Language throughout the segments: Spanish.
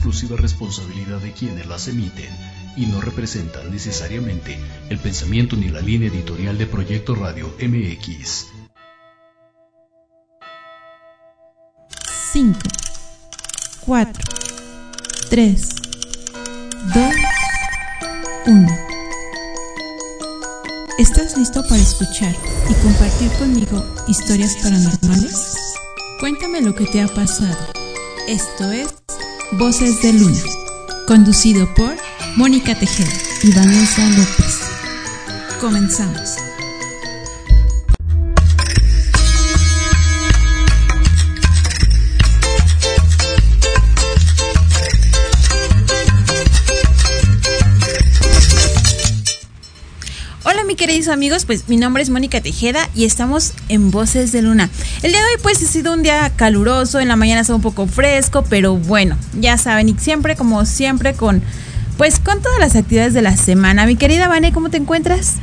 exclusiva responsabilidad de quienes las emiten y no representan necesariamente el pensamiento ni la línea editorial de Proyecto Radio MX. 5, 4, 3, 2, 1. ¿Estás listo para escuchar y compartir conmigo historias paranormales? Cuéntame lo que te ha pasado. Esto es Voces de Luna, conducido por Mónica Tejeda y Vanessa López. Comenzamos. Amigos, pues mi nombre es Mónica Tejeda y estamos en Voces de Luna. El día de hoy pues ha sido un día caluroso, en la mañana está un poco fresco, pero bueno, ya saben, y siempre como siempre con pues con todas las actividades de la semana. Mi querida Vane, ¿cómo te encuentras?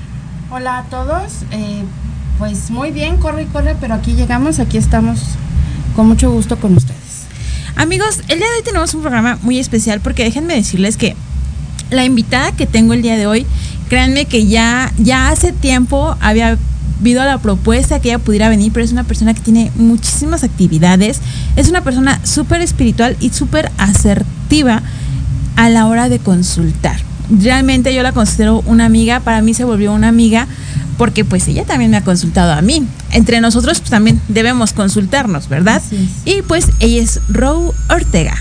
Hola a todos, eh, pues muy bien, corre y corre, pero aquí llegamos, aquí estamos con mucho gusto con ustedes. Amigos, el día de hoy tenemos un programa muy especial porque déjenme decirles que la invitada que tengo el día de hoy, créanme que ya, ya hace tiempo había habido la propuesta que ella pudiera venir, pero es una persona que tiene muchísimas actividades, es una persona súper espiritual y súper asertiva a la hora de consultar. Realmente yo la considero una amiga, para mí se volvió una amiga porque pues ella también me ha consultado a mí. Entre nosotros pues, también debemos consultarnos, ¿verdad? Y pues ella es Row Ortega.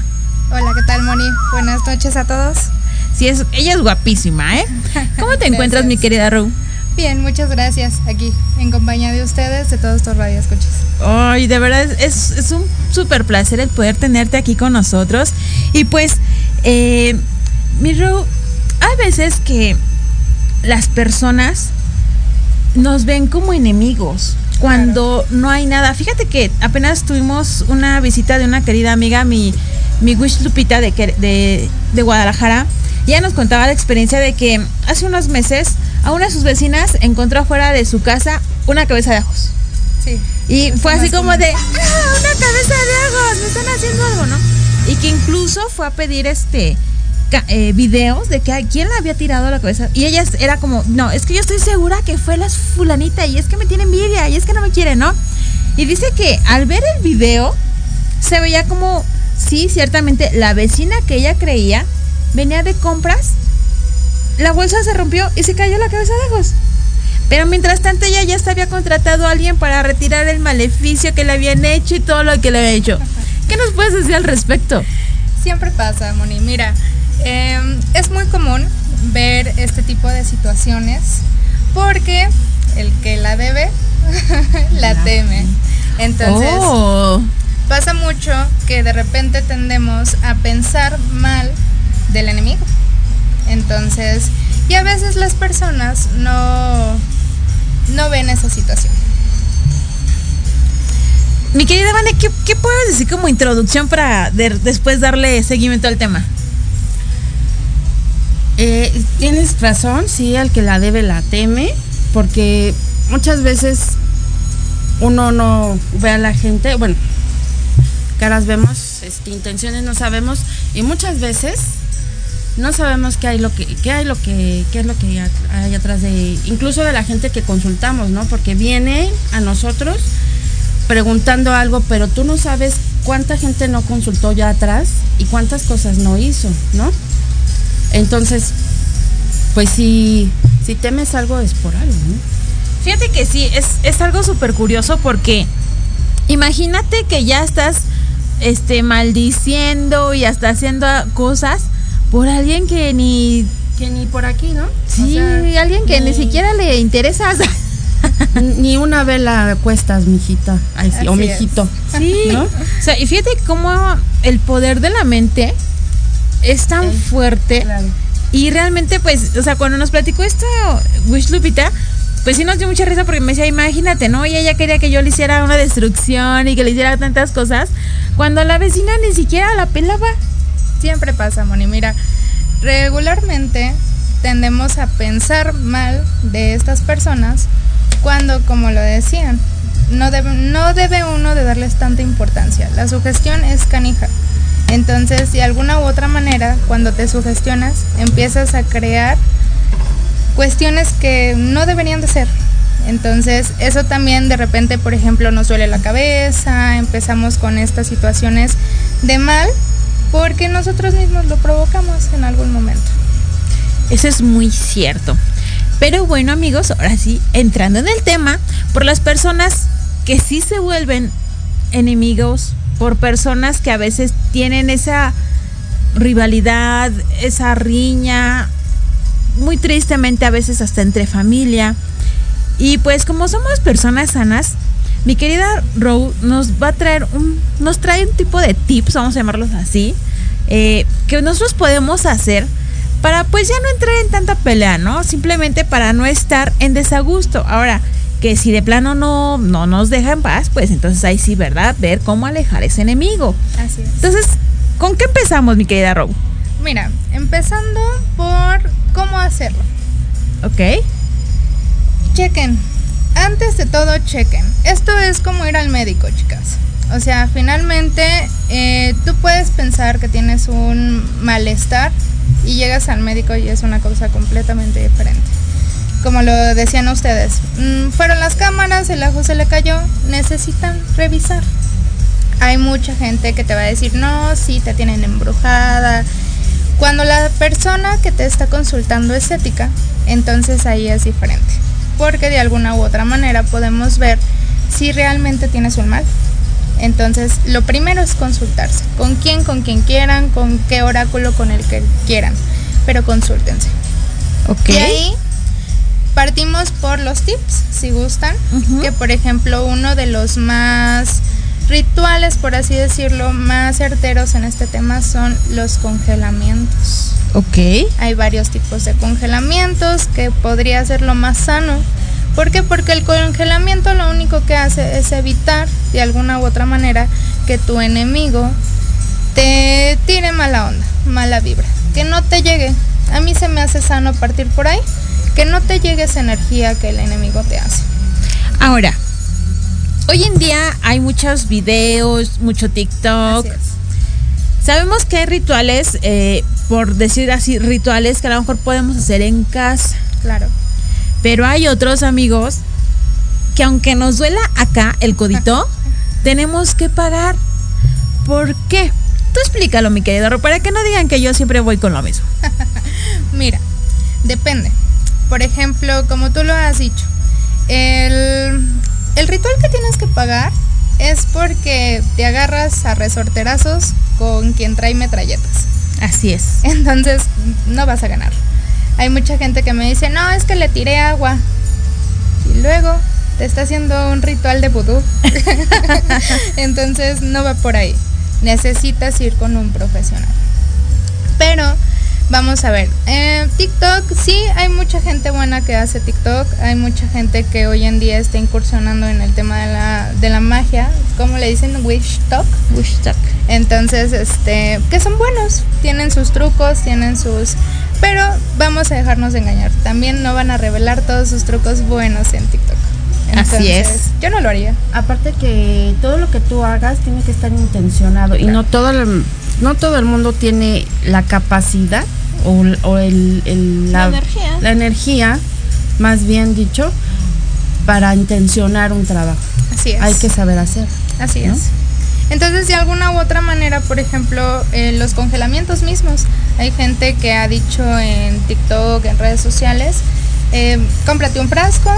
Hola, ¿qué tal, Moni? Buenas noches a todos. Sí, es, ella es guapísima, ¿eh? ¿Cómo te encuentras, mi querida Row? Bien, muchas gracias. Aquí, en compañía de ustedes, de todos estos radioescuchas. Ay, de verdad, es, es un súper placer el poder tenerte aquí con nosotros. Y pues, eh, mi Row, hay veces que las personas nos ven como enemigos cuando no hay nada. Fíjate que apenas tuvimos una visita de una querida amiga, mi, mi Wish Lupita de, de, de Guadalajara. Y ella nos contaba la experiencia de que hace unos meses a una de sus vecinas encontró afuera de su casa una cabeza de ajos. Sí. Y fue así como común. de, ¡Ah, una cabeza de ajos, me están haciendo algo, ¿no? Y que incluso fue a pedir este eh, videos de que a quién le había tirado la cabeza. Y ella era como, no, es que yo estoy segura que fue la fulanita y es que me tiene envidia y es que no me quiere, ¿no? Y dice que al ver el video se veía como, sí, ciertamente la vecina que ella creía venía de compras, la bolsa se rompió y se cayó la cabeza de ajos. Pero mientras tanto ella ya se había contratado a alguien para retirar el maleficio que le habían hecho y todo lo que le había hecho. ¿Qué nos puedes decir al respecto? Siempre pasa, Moni. Mira, eh, es muy común ver este tipo de situaciones porque el que la debe, la teme. Entonces, oh, pasa mucho que de repente tendemos a pensar mal del enemigo. Entonces, y a veces las personas no, no ven esa situación. mi querida Vane, ¿qué, qué puedes decir como introducción para de- después darle seguimiento al tema? Eh, tienes razón, sí, al que la debe la teme, porque muchas veces uno no ve a la gente, bueno, caras vemos, este, intenciones no sabemos, y muchas veces no sabemos qué hay lo que, qué hay lo que, qué es lo que hay atrás de, incluso de la gente que consultamos, ¿no? Porque viene a nosotros preguntando algo, pero tú no sabes cuánta gente no consultó ya atrás y cuántas cosas no hizo, ¿no? Entonces, pues si, si temes algo es por algo, ¿no? Fíjate que sí, es, es algo súper curioso porque imagínate que ya estás este, maldiciendo y hasta haciendo cosas por alguien que ni... Que ni por aquí, ¿no? Sí, O sea, alguien que ni siquiera le interesa. Ni una vela cuestas, mijita. Ay, sí, o mijito. Sí. ¿No? O sea, y fíjate cómo el poder de la mente es tan Sí, fuerte. Claro. Y realmente, pues, o sea, cuando nos platicó esto Wish Lupita, pues sí nos dio mucha risa porque me decía, imagínate, ¿no? Y ella quería que yo le hiciera una destrucción y que le hiciera tantas cosas, cuando la vecina ni siquiera la pelaba. Siempre pasa, Moni. Mira, regularmente tendemos a pensar mal de estas personas cuando, como lo decían, no debe, no debe uno de darles tanta importancia. La sugestión es canija. Entonces, de alguna u otra manera, cuando te sugestionas, empiezas a crear cuestiones que no deberían de ser. Entonces, eso también de repente, por ejemplo, nos duele la cabeza, empezamos con estas situaciones de mal, porque nosotros mismos lo provocamos en algún momento. Eso es muy cierto. Pero bueno amigos, ahora sí, entrando en el tema, por las personas que sí se vuelven enemigos, por personas que a veces tienen esa rivalidad, esa riña, muy tristemente a veces hasta entre familia. Y pues como somos personas sanas, mi querida Row nos va a traer un, nos trae un tipo de tips, vamos a llamarlos así, eh, que nosotros podemos hacer para pues ya no entrar en tanta pelea, ¿no? Simplemente para no estar en desagusto. Ahora, que si de plano no, no nos deja en paz, pues entonces ahí sí, ¿verdad? Ver cómo alejar ese enemigo. Así es. Entonces, ¿con qué empezamos, mi querida Rob? Mira, empezando por cómo hacerlo. Ok. Chequen. Antes de todo, chequen. Esto es como ir al médico, chicas. O sea, finalmente eh, tú puedes pensar que tienes un malestar y llegas al médico y es una cosa completamente diferente. Como lo decían ustedes, mm, fueron las cámaras, el ajo se le cayó, necesitan revisar. Hay mucha gente que te va a decir, no, sí, te tienen embrujada. Cuando la persona que te está consultando es ética, entonces ahí es diferente. Porque de alguna u otra manera podemos ver si realmente tienes un mal. Entonces, lo primero es consultarse. ¿Con quién? Con quien quieran, con qué oráculo, con el que quieran. Pero consúltense. Ok. Y ahí partimos por los tips, si gustan. Que por ejemplo, uno de los más rituales, por así decirlo, más certeros en este tema son los congelamientos. Ok. Hay varios tipos de congelamientos que podría ser lo más sano. ¿Por qué? Porque el congelamiento lo único que hace es evitar de alguna u otra manera que tu enemigo te tire mala onda, mala vibra, que no te llegue. A mí se me hace sano partir por ahí, que no te llegue esa energía que el enemigo te hace. Ahora, hoy en día hay muchos videos, mucho TikTok. Sabemos que hay rituales, eh, por decir así, rituales que a lo mejor podemos hacer en casa. Claro. Pero hay otros amigos que aunque nos duela acá el codito, tenemos que pagar. ¿Por qué? Tú explícalo, mi querido, para que no digan que yo siempre voy con lo mismo. Mira, depende. Por ejemplo, como tú lo has dicho, el, el ritual que tienes que pagar es porque te agarras a resorterazos con quien trae metralletas. Así es. Entonces, no vas a ganar. Hay mucha gente que me dice, no, es que le tiré agua. Y luego te está haciendo un ritual de vudú. Entonces, no va por ahí. Necesitas ir con un profesional. Pero, vamos a ver. eh, TikTok, sí, hay mucha gente buena que hace TikTok. Hay mucha gente que hoy en día está incursionando en el tema de la, de la magia. ¿Cómo le dicen? Wish Talk. Wish talk. Entonces, este, que son buenos, tienen sus trucos, tienen sus... Pero vamos a dejarnos de engañar. También no van a revelar todos sus trucos buenos en TikTok. Así es. Yo no lo haría. Aparte que todo lo que tú hagas tiene que estar intencionado y no todo el, no todo el mundo tiene la capacidad o, o el, el- La energía. la energía, más bien dicho, para intencionar un trabajo. Así es. Hay que saber hacer. Así ¿no? es. Entonces, de alguna u otra manera, por ejemplo, eh, los congelamientos mismos. Hay gente que ha dicho en TikTok, en redes sociales, eh, cómprate un frasco,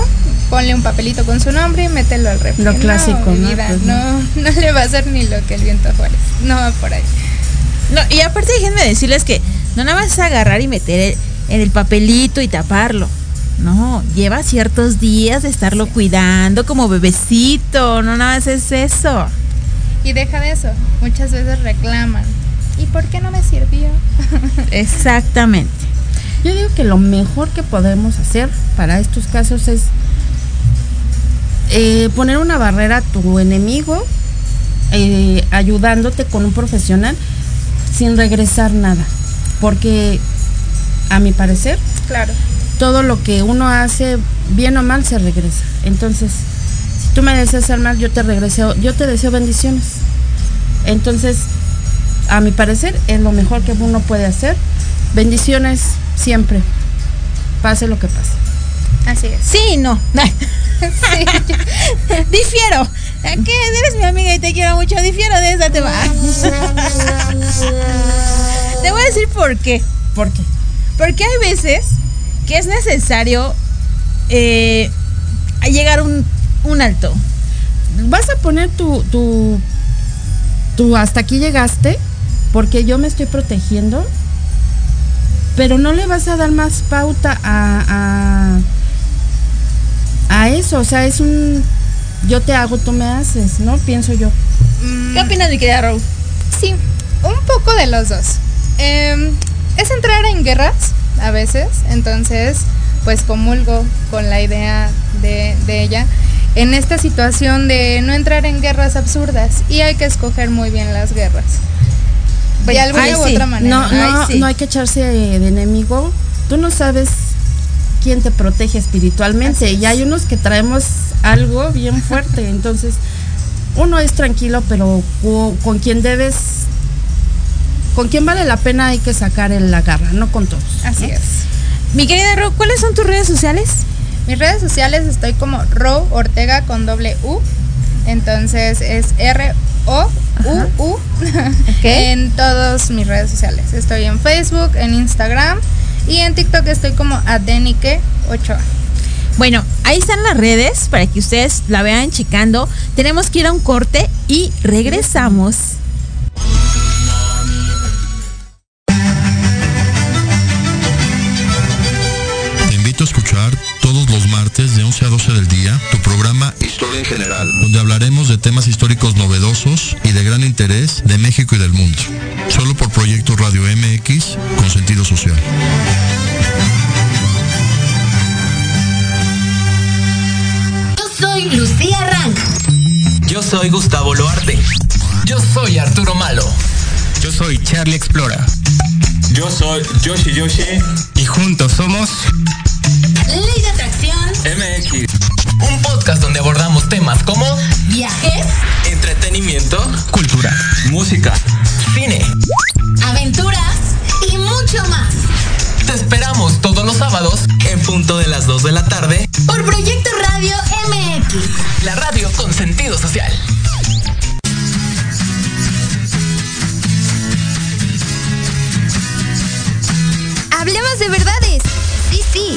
ponle un papelito con su nombre y mételo al refri. Lo No, clásico, ¿no? vida, Pues no, no le va a hacer ni lo que el viento Juárez. No va por ahí. No, y aparte déjenme decirles que no nada más es agarrar y meter el- en el papelito y taparlo. No, lleva ciertos días de estarlo cuidando como bebecito, no nada más es eso. Y deja de eso. Muchas veces reclaman. ¿Y por qué no me sirvió? Exactamente. Yo digo que lo mejor que podemos hacer para estos casos es eh, poner una barrera a tu enemigo, eh, ayudándote con un profesional sin regresar nada. Porque, a mi parecer, claro. todo lo que uno hace, bien o mal, se regresa. Entonces, si tú me deseas el mal, yo te regreso, yo te deseo bendiciones. Entonces, a mi parecer, es lo mejor que uno puede hacer. Bendiciones siempre, pase lo que pase. Así es. Sí, no. Sí. Difiero. Que eres mi amiga y te quiero mucho. Difiero de esa. Te voy a decir por qué. ¿Por qué? Porque hay veces que es necesario eh, llegar a un, un alto. Vas a poner tu, tu, tu hasta aquí llegaste, porque yo me estoy protegiendo, pero no le vas a dar más pauta a, a, a eso. O sea, es un yo te hago, tú me haces, ¿no? Pienso yo. ¿Qué opinas, mi querida Rose? Sí, un poco de los dos. Em, es entrar en guerras a veces, entonces pues comulgo con la idea de, de ella en esta situación de no entrar en guerras absurdas y hay que escoger muy bien las guerras. De alguna ay, u sí. otra manera. No, no, Ay, sí. no hay que echarse de enemigo. Tú no sabes quién te protege espiritualmente. Es. Y hay unos que traemos algo bien fuerte. Entonces, uno es tranquilo, pero co- con quien debes, con quien vale la pena hay que sacar el- la garra, no con todos. Así ¿no? es. Mi querida Rose, ¿cuáles son tus redes sociales? Mis redes sociales estoy como Ro Ortega con doble U. Entonces es R O U U en todas mis redes sociales. Estoy en Facebook, en Instagram y en TikTok estoy como Adenike 8 Bueno, ahí están las redes para que ustedes la vean checando. Tenemos que ir a un corte y regresamos. Escuchar todos los martes de 11 a 12 del día tu programa Historia en General, donde hablaremos de temas históricos novedosos y de gran interés de México y del mundo. Solo por Proyecto Radio MX con sentido social. Yo soy Lucía Rank. Yo soy Gustavo Loarte. Yo soy Arturo Malo. Yo soy Charlie Explora. Yo soy Yoshi Yoshi Y juntos somos Ley de atracción, MX. un podcast donde abordamos temas como viajes, entretenimiento, cultura, Música. cine. aventuras y mucho más. Te esperamos todos los sábados en punto de las 2 de la tarde. Por Proyecto Radio MX. La radio con sentido social. Hablemos de verdades. Sí, sí,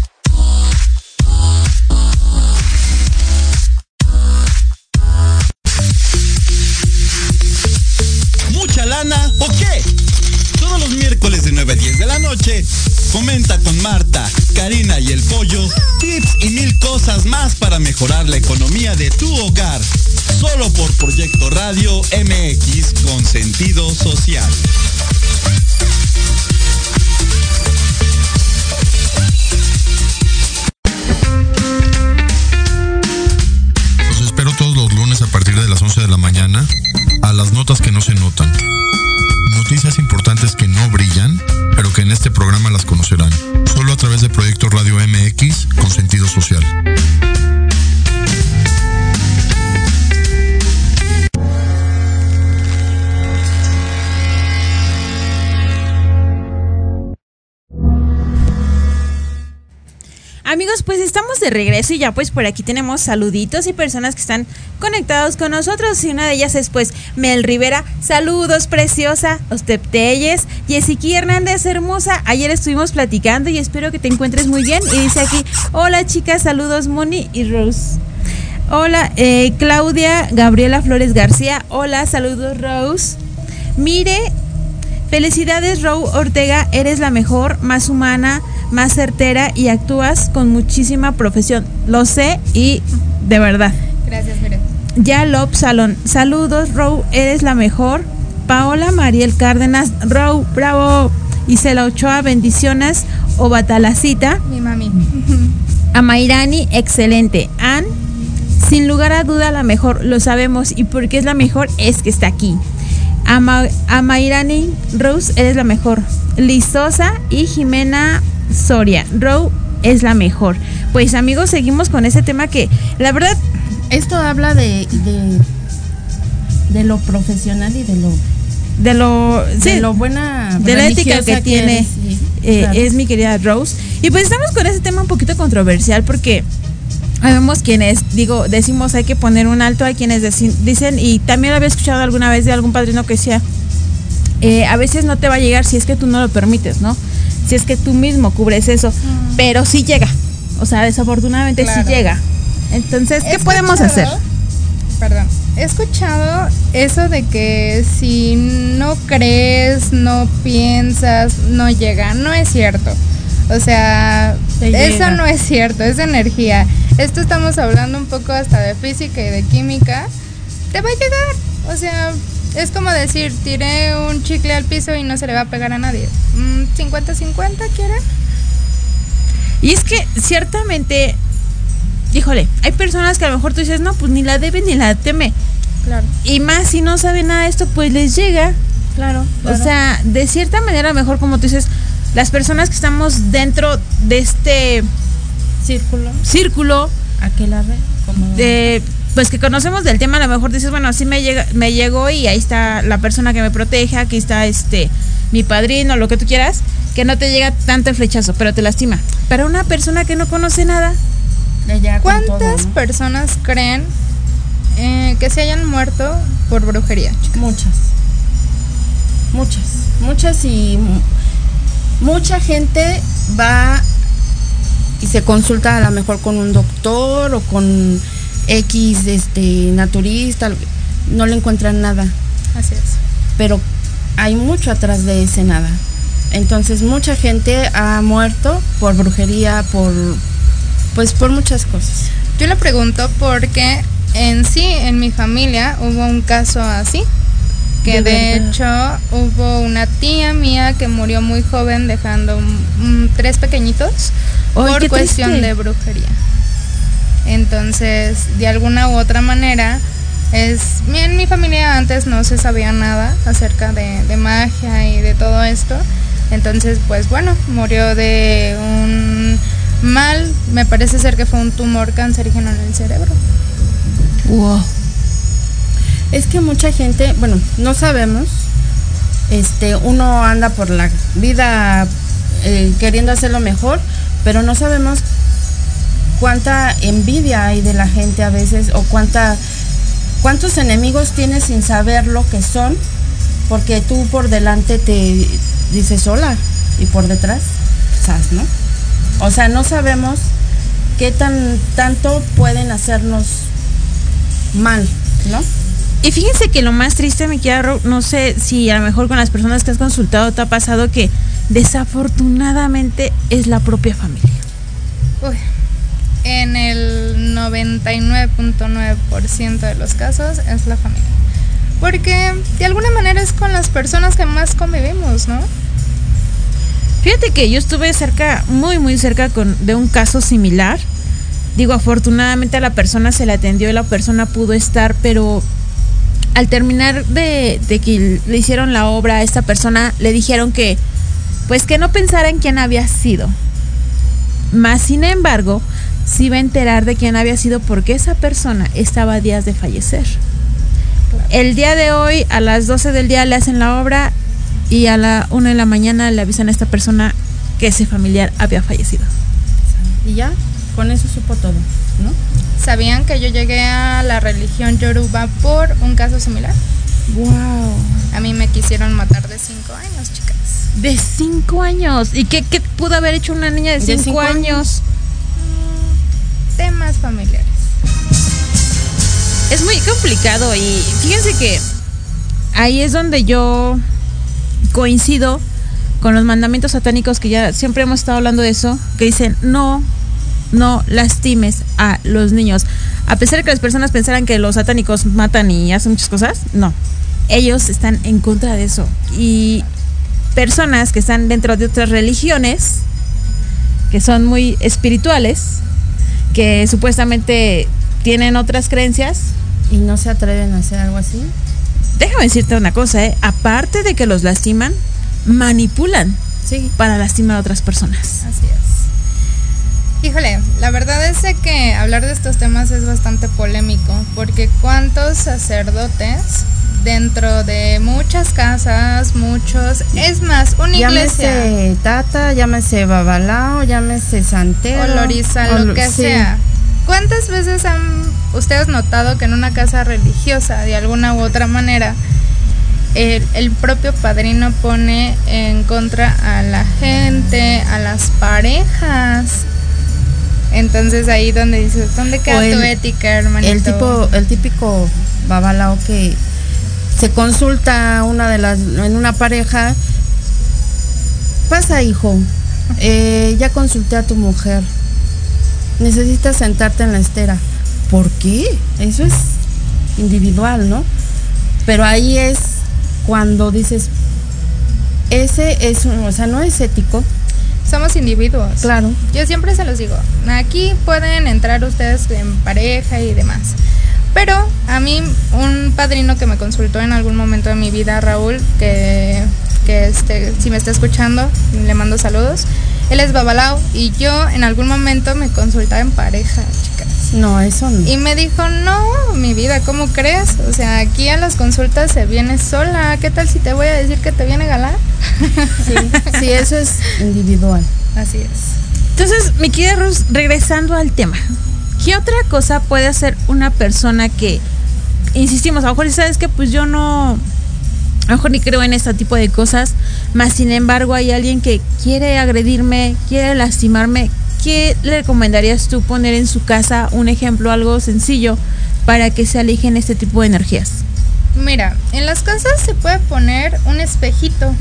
10 de la noche, comenta con Marta, Karina y el Pollo tips y mil cosas más para mejorar la economía de tu hogar. Solo por Proyecto Radio MX con sentido social. Los espero todos los lunes a partir de las 11 de la mañana a las notas que no se notan. Noticias importantes que no brillan, pero que en este programa las conocerán. Solo a través de Proyecto Radio MX con sentido social. Amigos, pues estamos de regreso y ya pues por aquí tenemos saluditos y personas que están conectados con nosotros y una de ellas es pues Mel Rivera, saludos preciosa, Ostep Telles, Jessica Hernández hermosa, ayer estuvimos platicando y espero que te encuentres muy bien y dice aquí, hola chicas, saludos Moni y Rose. Hola, eh, Claudia Gabriela Flores García, hola, saludos Rose. Mire, Felicidades, Row Ortega, eres la mejor, más humana, más certera y actúas con muchísima profesión. Lo sé y de verdad. Gracias, miren. Ya Lop Salón, saludos, Row, eres la mejor. Paola Mariel Cárdenas, Row, bravo. Isela Ochoa, bendiciones. O Batalacita, Mi mami. Amairani, excelente. Ann, sin lugar a duda la mejor, lo sabemos. Y porque es la mejor es que está aquí. Ama, Amairani, Rose, eres la mejor. Lizosa y Jimena Soria. Rose es la mejor. Pues amigos, seguimos con ese tema que la verdad... Esto habla de, de, de lo profesional y de lo de lo de lo buena de la ética que, tiene eres, sí, eh, claro. es mi querida Rose y pues estamos con ese tema un poquito controversial porque Habemos quienes, digo, decimos hay que poner un alto, hay quienes dicen, y también lo había escuchado alguna vez de algún padrino que decía, eh, a veces no te va a llegar si es que tú no lo permites, ¿no? Si es que tú mismo cubres eso, pero sí llega, o sea, desafortunadamente Claro. sí llega. Entonces, ¿qué podemos hacer? Perdón. He escuchado eso de que si no crees, no piensas, no llega. No es cierto. O sea, eso no es cierto, es energía. Esto estamos hablando un poco hasta de física y de química. Te va a llegar. O sea, es como decir, tiré un chicle al piso y no se le va a pegar a nadie. Mm, 50-50, ¿quieren? Y es que ciertamente, híjole, hay personas que a lo mejor tú dices, no, pues ni la debe ni la teme. Claro. Y más si no saben nada de esto, pues les llega. Claro, O sea, de cierta manera, a lo mejor como tú dices, las personas que estamos dentro de este círculo, círculo, aquel arre, como de pues que conocemos del tema, a lo mejor dices, bueno, así me llega, me llegó y ahí está la persona que me protege, aquí está este mi padrino, lo que tú quieras, que no te llega tanto el flechazo, pero te lastima. Para una persona que no conoce nada, ¿Cuántas todo, ¿no? personas creen eh, que se hayan muerto por brujería? Muchas. Muchas. Muchas y mu- mucha gente va y se consulta a lo mejor con un doctor o con X este naturista, no le encuentran nada, Así es. pero hay mucho atrás de ese nada. Entonces mucha gente ha muerto por brujería, por pues por muchas cosas. Yo le pregunto porque en sí, en mi familia, hubo un caso así. Que De hecho hubo una tía mía que murió muy joven dejando tres pequeñitos por cuestión triste. de brujería. Entonces, de alguna u otra manera, es en mi familia antes no se sabía nada acerca de, de magia y de todo esto. Entonces, pues bueno, murió de un mal, me parece ser que fue un tumor cancerígeno en el cerebro. wow. Es que mucha gente, bueno, no sabemos. Este, uno anda por la vida eh, queriendo hacerlo mejor, pero no sabemos cuánta envidia hay de la gente a veces o cuánta cuántos enemigos tienes sin saber lo que son, porque tú por delante te dices hola y por detrás, ¿sabes, no? O sea, no sabemos qué tan tanto pueden hacernos mal, ¿no? Y fíjense que lo más triste, me quiero, no sé si a lo mejor con las personas que has consultado te ha pasado que desafortunadamente es la propia familia. Uy, en el 99.9% de los casos es la familia. Porque de alguna manera es con las personas que más convivimos, ¿no? Fíjate que yo estuve cerca, muy muy cerca con, de un caso similar. Digo, afortunadamente a la persona se le atendió y la persona pudo estar, pero al terminar de, de que le hicieron la obra a esta persona, le dijeron que, pues que no pensara en quién había sido. Más sin embargo, sí iba a enterar de quién había sido porque esa persona estaba a días de fallecer. El día de hoy, a las 12 del día, le hacen la obra y a la 1 de la mañana le avisan a esta persona que ese familiar había fallecido. Y ya, con eso supo todo, ¿no? ¿Sabían que yo llegué a la religión yoruba por un caso similar? ¡Wow! A mí me quisieron matar de 5 años, chicas. De 5 años. ¿Y qué, qué pudo haber hecho una niña de De 5 cinco años? Temas familiares. Es muy complicado y fíjense que ahí es donde yo coincido con los mandamientos satánicos que ya siempre hemos estado hablando de eso, que dicen no, no lastimes a los niños. A pesar de que las personas pensaran que los satánicos matan y hacen muchas cosas, no. Ellos están en contra de eso. Y personas que están dentro de otras religiones, que son muy espirituales, que supuestamente tienen otras creencias. Y no se atreven a hacer algo así. Déjame decirte una cosa, ¿eh? aparte de que los lastiman, manipulan Sí. para lastimar a otras personas. Así es. Híjole, la verdad es que hablar de estos temas es bastante polémico, porque cuántos sacerdotes dentro de muchas casas, muchos, es más, una iglesia Llámese Tata, llámese Babalao, llámese Santero. o Loriza, o lo que sí. sea. ¿Cuántas veces han ustedes notado que en una casa religiosa, de alguna u otra manera, el, el propio padrino pone en contra a la gente, a las parejas? Entonces ahí donde dices, ¿dónde queda el- tu ética, hermanito? El tipo, el típico babalao que se consulta una de las en una pareja. Pasa, hijo. Eh, ya consulté a tu mujer. Necesitas sentarte en la estera. ¿Por qué? Eso es individual, ¿no? Pero ahí es cuando dices, ese es, un- o sea, no es ético. Somos individuos. Claro. Yo siempre se los digo, aquí pueden entrar ustedes en pareja y demás. Pero a mí un padrino que me consultó en algún momento de mi vida, Raúl, que, que este, si me está escuchando, le mando saludos. Él es babalao y yo en algún momento me consultaba en pareja, chicas. No, eso no. Y me dijo, no, mi vida, ¿cómo crees? O sea, aquí a las consultas se viene sola. ¿Qué tal si te voy a decir que te viene galán? Sí, sí, eso es individual. Así es. Entonces, mi querida Rus, regresando al tema, ¿qué otra cosa puede hacer una persona que, insistimos, a lo mejor sabes que pues yo no, a lo mejor ni creo en este tipo de cosas, más sin embargo hay alguien que quiere agredirme, quiere lastimarme, ¿qué le recomendarías tú poner en su casa un ejemplo, algo sencillo, para que se alejen este tipo de energías? Mira, en las casas se puede poner un espejito.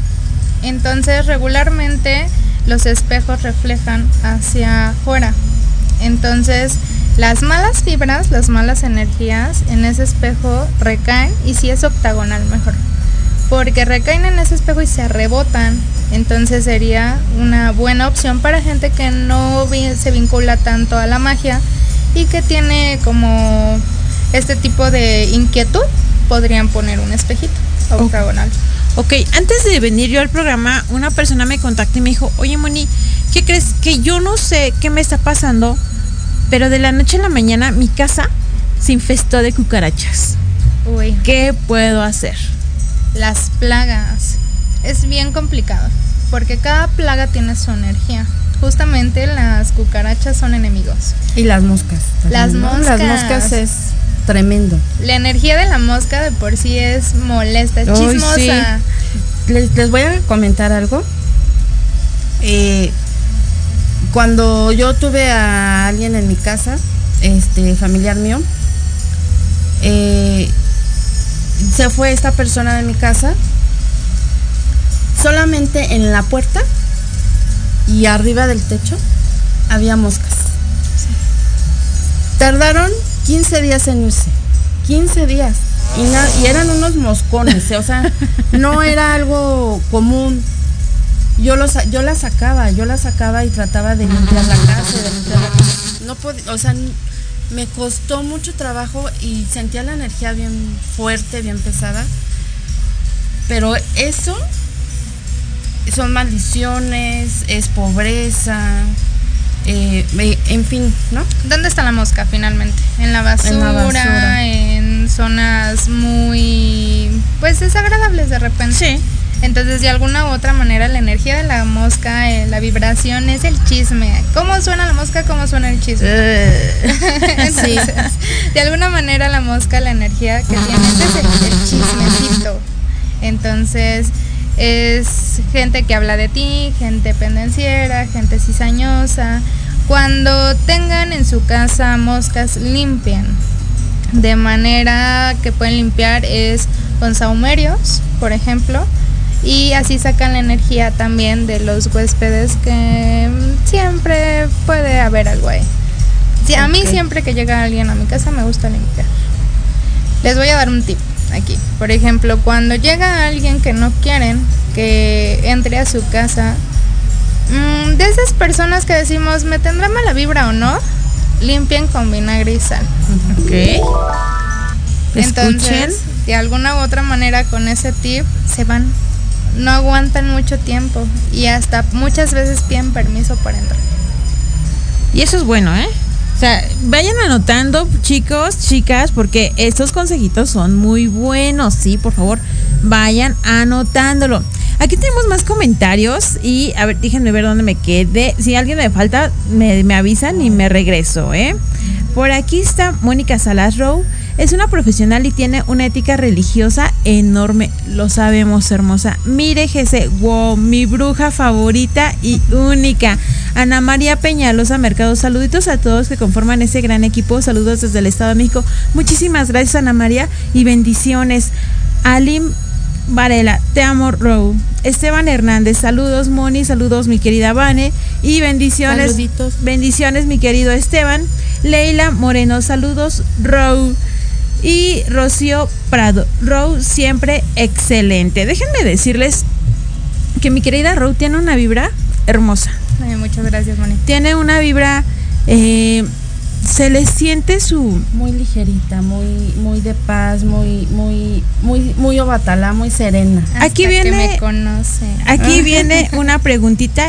Entonces, regularmente los espejos reflejan hacia afuera. Entonces, las malas fibras, las malas energías en ese espejo recaen y si es octagonal mejor. Porque recaen en ese espejo y se rebotan. Entonces sería una buena opción para gente que no se vincula tanto a la magia y que tiene como este tipo de inquietud. Podrían poner un espejito octagonal. Ok, antes de venir yo al programa, una persona me contactó y me dijo, oye Moni, ¿qué crees? Que yo no sé qué me está pasando, pero de la noche a la mañana mi casa se infestó de cucarachas. Uy, ¿Qué puedo hacer? las plagas. Es bien complicado porque cada plaga tiene su energía. Justamente las cucarachas son enemigos. Y las moscas. Las ¿no? Las moscas. moscas es tremendo. La energía de la mosca de por sí es molesta, es chismosa. sí. Les, les voy a comentar algo. Eh, cuando yo tuve a alguien en mi casa, este familiar mío, eh, se fue esta persona de mi casa, solamente en la puerta y arriba del techo había moscas. Tardaron 15 días en irse. 15 días. Y, eran unos moscones, o sea, no era algo común. Yo, los, yo la sacaba, yo la sacaba y trataba de limpiar la casa, de limpiar la casa. No podía, o sea, me costó mucho trabajo y sentía la energía bien fuerte, bien pesada. Pero eso son maldiciones, es pobreza, eh, me- en fin, ¿no? ¿Dónde está la mosca finalmente? En la basura, En la basura. en zonas muy pues desagradables de repente. Sí. Entonces, de alguna u otra manera, la energía de la mosca, eh, la vibración es el chisme. ¿Cómo suena la mosca? ¿Cómo suena el chisme? Entonces, de alguna manera la mosca, la energía que tiene es ese, el chismecito. Entonces, es gente que habla de ti, gente pendenciera, gente cizañosa. Cuando tengan en su casa moscas, limpien. De manera que pueden limpiar es con saumerios, por ejemplo. Y así sacan la energía también de los huéspedes que mm, siempre puede haber algo ahí. Sí, a mí siempre que llega alguien a mi casa me gusta limpiar. Les voy a dar un tip aquí. Por ejemplo, cuando llega alguien que no quieren que entre a su casa, mm, de esas personas que decimos, ¿me tendrá mala vibra o no? limpien con vinagre y sal. Ok. Entonces, Escuchen. de alguna u otra manera con ese tip se van, no aguantan mucho tiempo y hasta muchas veces piden permiso para entrar. Y eso es bueno, ¿eh? O sea, vayan anotando, chicos, chicas, porque estos consejitos son muy buenos, sí, por favor, vayan anotándolo. Aquí tenemos más comentarios y, a ver, déjenme ver dónde me quedé. Si alguien me falta, me, avisan y me regreso, ¿eh? Por aquí está Mónica Salas. Es una profesional y tiene una ética religiosa enorme. Lo sabemos, hermosa. Mire, Jesse, wow, mi bruja favorita y única. Ana María Peñalosa Mercado. Saluditos a todos que conforman ese gran equipo. Saludos desde el Estado de México. Muchísimas gracias, Ana María, y bendiciones. Alim Varela, te amo, Row. Esteban Hernández, saludos, Moni, saludos, mi querida Vane. Y bendiciones. Saluditos. Bendiciones, mi querido Esteban. Leila Moreno, saludos, Row. Y Rocío Prado, Row siempre excelente. Déjenme decirles que mi querida Row tiene una vibra hermosa. Ay, muchas gracias, Moni. Tiene una vibra, eh, se le siente su... Muy ligerita, muy, muy de paz, muy, muy, muy, muy obatala, muy serena. Hasta Aquí que viene- me conoce. Aquí viene una preguntita.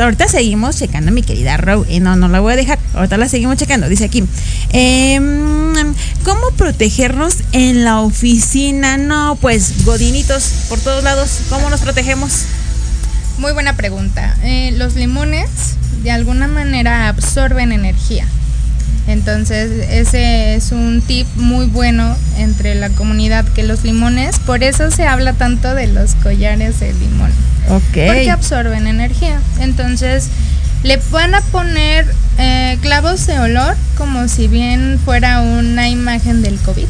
Ahorita seguimos checando, mi querida Row. Y no, no la voy a dejar. Ahorita la seguimos checando. Dice aquí: em, ¿Cómo protegernos en la oficina? No, pues godinitos por todos lados. ¿Cómo nos protegemos? Muy buena pregunta. Eh, los limones de alguna manera absorben energía. Entonces, ese es un tip muy bueno entre la comunidad que los limones, por eso se habla tanto de los collares de limón, porque Ok. absorben energía. Entonces, le van a poner eh, clavos de olor como si bien fuera una imagen del COVID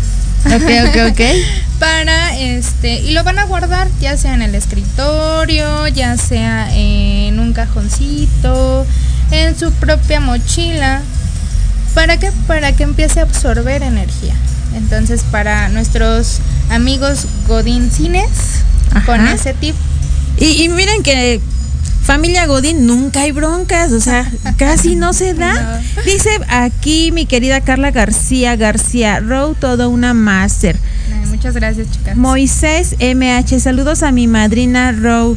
Ok, ok, ok. para este y lo van a guardar ya sea en el escritorio, ya sea en un cajoncito, en su propia mochila. ¿Para qué? Para que empiece a absorber energía. Entonces, para nuestros amigos godincines con Ajá. ese tip Y, y miren que familia Godín nunca hay broncas, o sea, casi no se da. Dice aquí mi querida Carla García García, Row, toda una máster. Muchas gracias, chicas. Moisés MH, saludos a mi madrina Row.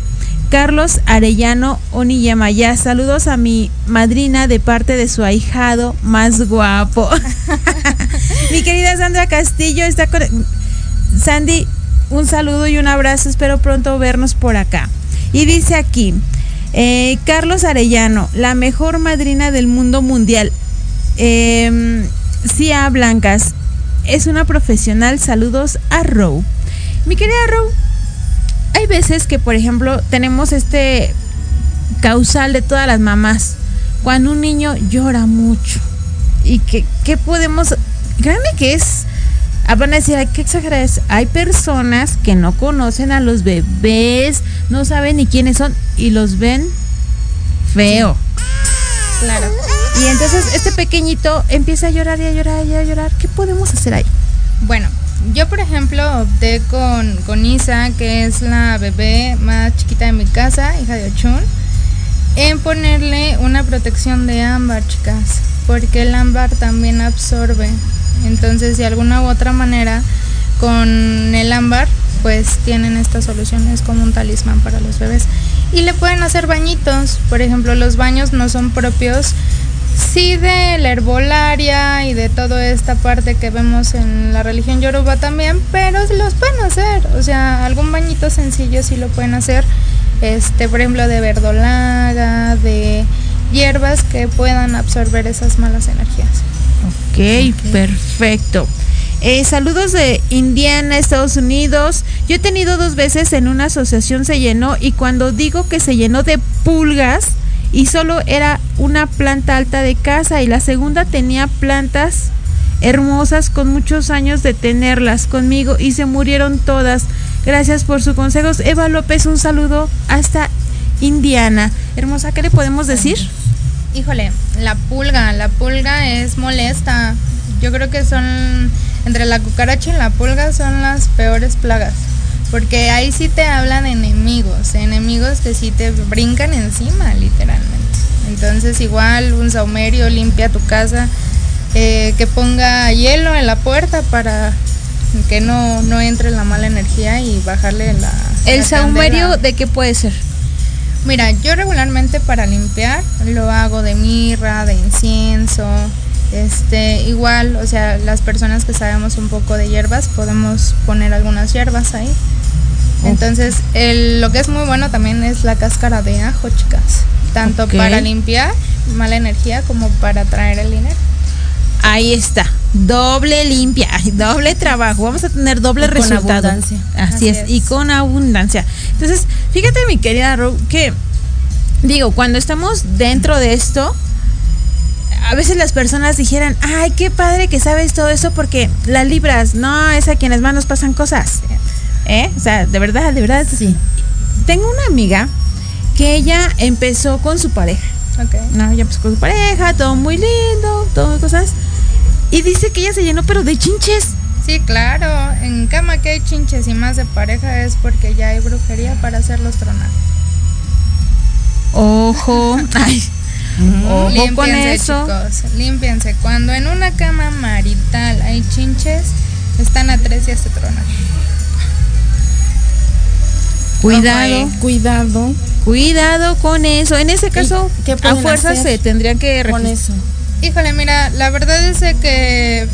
Carlos Arellano Oniyamayá, saludos a mi madrina de parte de su ahijado más guapo. mi querida Sandra Castillo está con... Sandy, un saludo y un abrazo, espero pronto vernos por acá. Y dice aquí, eh, Carlos Arellano, la mejor madrina del mundo mundial. Eh, Cia Blancas, es una profesional, saludos a Row. Mi querida Row, hay veces que, por ejemplo, tenemos este causal de todas las mamás. Cuando un niño llora mucho. Y que, ¿qué podemos...? Créanme que es... Van a decir, ay, qué exagerada es. Hay personas que no conocen a los bebés, no saben ni quiénes son y los ven feo. Claro. Y entonces este pequeñito empieza a llorar y a llorar y a llorar. ¿Qué podemos hacer ahí? Bueno, yo por ejemplo opté con, con Isa, que es la bebé más chiquita de mi casa, hija de Ochun, en ponerle una protección de ámbar, chicas, porque el ámbar también absorbe. Entonces, de alguna u otra manera, con el ámbar, pues tienen estas soluciones como un talismán para los bebés. Y le pueden hacer bañitos. Por ejemplo, los baños no son propios sí de la herbolaria y de toda esta parte que vemos en la religión yoruba también, pero los pueden hacer, o sea, algún bañito sencillo sí lo pueden hacer, este, por ejemplo, de verdolaga, de hierbas que puedan absorber esas malas energías. Ok, perfecto. Eh, saludos de Indiana, Estados Unidos. Yo he tenido dos veces en una asociación se llenó y cuando digo que se llenó de pulgas y solo era una planta alta de casa y la segunda tenía plantas hermosas con muchos años de tenerlas conmigo y se murieron todas. Gracias por sus consejos. Eva López, un saludo hasta Indiana. Hermosa, ¿qué le podemos decir? Híjole, la pulga, la pulga es molesta. Yo creo que son, entre la cucaracha y la pulga son las peores plagas. Porque ahí sí te hablan de enemigos, enemigos que sí te brincan encima, literalmente. Entonces igual un saumerio limpia tu casa eh, que ponga hielo en la puerta para que no, no entre la mala energía y bajarle la... ¿El la saumerio candela. de qué puede ser? Mira, yo regularmente para limpiar lo hago de mirra, de incienso, este, igual, o sea, las personas que sabemos un poco de hierbas podemos poner algunas hierbas ahí. Entonces, el- lo que es muy bueno también es la cáscara de ajo, chicas, tanto para limpiar mala energía como para traer el dinero. Ahí está. Doble limpia, doble trabajo. Vamos a tener doble Y con resultado. abundancia. Así, Así es, es. y con abundancia. Entonces, fíjate, mi querida Ro, que digo, cuando estamos dentro de esto, a veces las personas dijeran, ay, qué padre que sabes todo eso porque las libras, no, es a quienes más nos pasan cosas. ¿Eh? O sea, de verdad, de verdad. Sí. Tengo una amiga que ella empezó con su pareja. Ok. No, ella empezó con su pareja, todo muy lindo, todo muy cosas. Y dice que ella se llenó, pero de chinches. Sí, claro, en cama que hay chinches y más de pareja es porque ya hay brujería para hacerlos tronar. Ojo. Ay. Ojo con Límpiense, eso. chicos, límpiense. Cuando en una cama marital hay chinches, están a tres días de tronar. Cuidado, Cuidado cuidado con eso. En ese caso, qué a hacer se tendrían que con eso. Híjole, mira, la verdad es que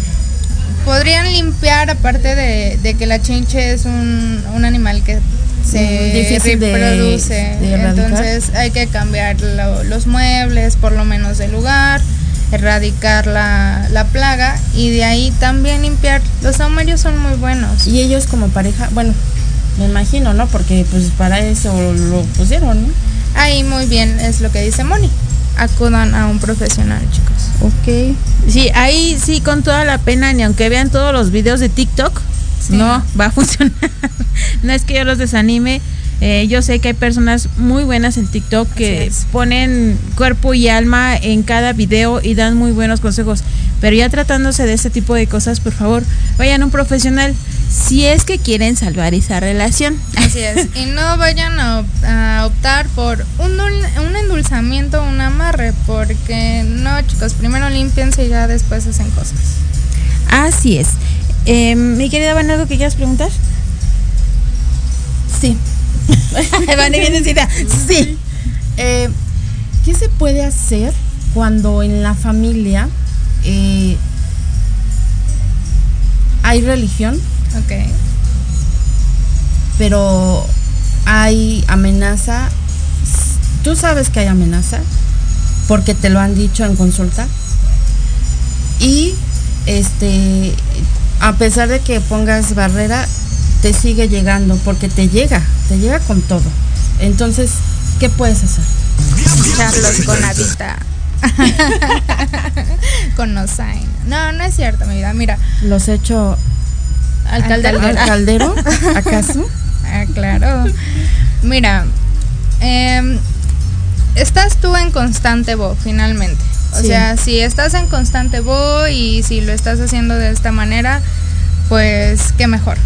podrían limpiar, aparte de, de que la chinche es un, un animal que se Mm, difícil reproduce. de. Entonces hay que cambiar lo- los muebles, por lo menos de lugar, erradicar la, la plaga y de ahí también limpiar. Los saumerios son muy buenos. Y ellos como pareja, bueno, me imagino, ¿no? Porque pues para eso lo pusieron, ¿no? Ahí muy bien es lo que dice Moni. Acudan a un profesional, chicos. Ok. Sí, ahí sí, con toda la pena, ni aunque vean todos los videos de TikTok, Sí. no va a funcionar. no es que yo los desanime. eh, yo sé que hay personas muy buenas en TikTok que ponen cuerpo y alma en cada video y dan muy buenos consejos. Pero ya tratándose de este tipo de cosas, por favor, vayan a un profesional si es que quieren salvar esa relación. Así es. Y no vayan a, op- a optar por un, un endulzamiento, un amarre, porque no, chicos, primero limpiense y ya después hacen cosas. Así es. Eh, mi querida Van, ¿algo que quieras preguntar? Sí. Van. Sí. Eh, ¿Qué se puede hacer cuando en la familia eh, hay religión, Ok. pero hay amenaza? Tú sabes que hay amenaza porque te lo han dicho en consulta. Y este a pesar de que pongas barrera, te sigue llegando porque te llega, te llega con todo. Entonces, ¿qué puedes hacer? Charlos con Adita. con Nosain. No, no es cierto, mi vida. Mira, Los hecho al al caldero. ¿acaso? Ah, claro. Mira, em, estás tú en constante bo, finalmente. O Sí. sea, si estás en constante bo y si lo estás haciendo de esta manera, pues qué mejor.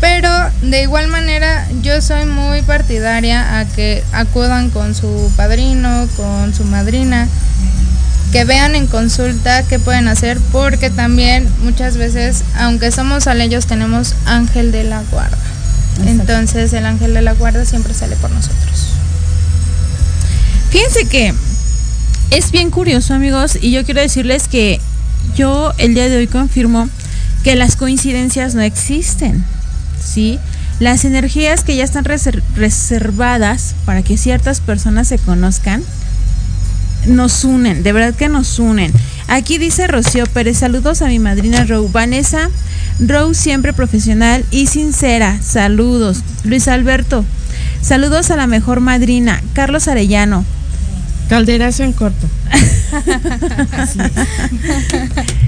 Pero de igual manera, yo soy muy partidaria a que acudan con su padrino, con su madrina, que vean en consulta qué pueden hacer, porque también muchas veces, aunque somos alellos, tenemos ángel de la guarda. Exacto. Entonces el ángel de la guarda siempre sale por nosotros. Fíjense que es bien curioso, amigos, y yo quiero decirles que yo el día de hoy confirmo que las coincidencias no existen, ¿sí? Las energías que ya están reser- reservadas para que ciertas personas se conozcan, nos unen, de verdad que nos unen. Aquí dice Rocío Pérez, saludos a mi madrina Rose. Vanessa, Rose siempre profesional y sincera, saludos. Luis Alberto, saludos a la mejor madrina. Carlos Arellano, Calderazo en corto.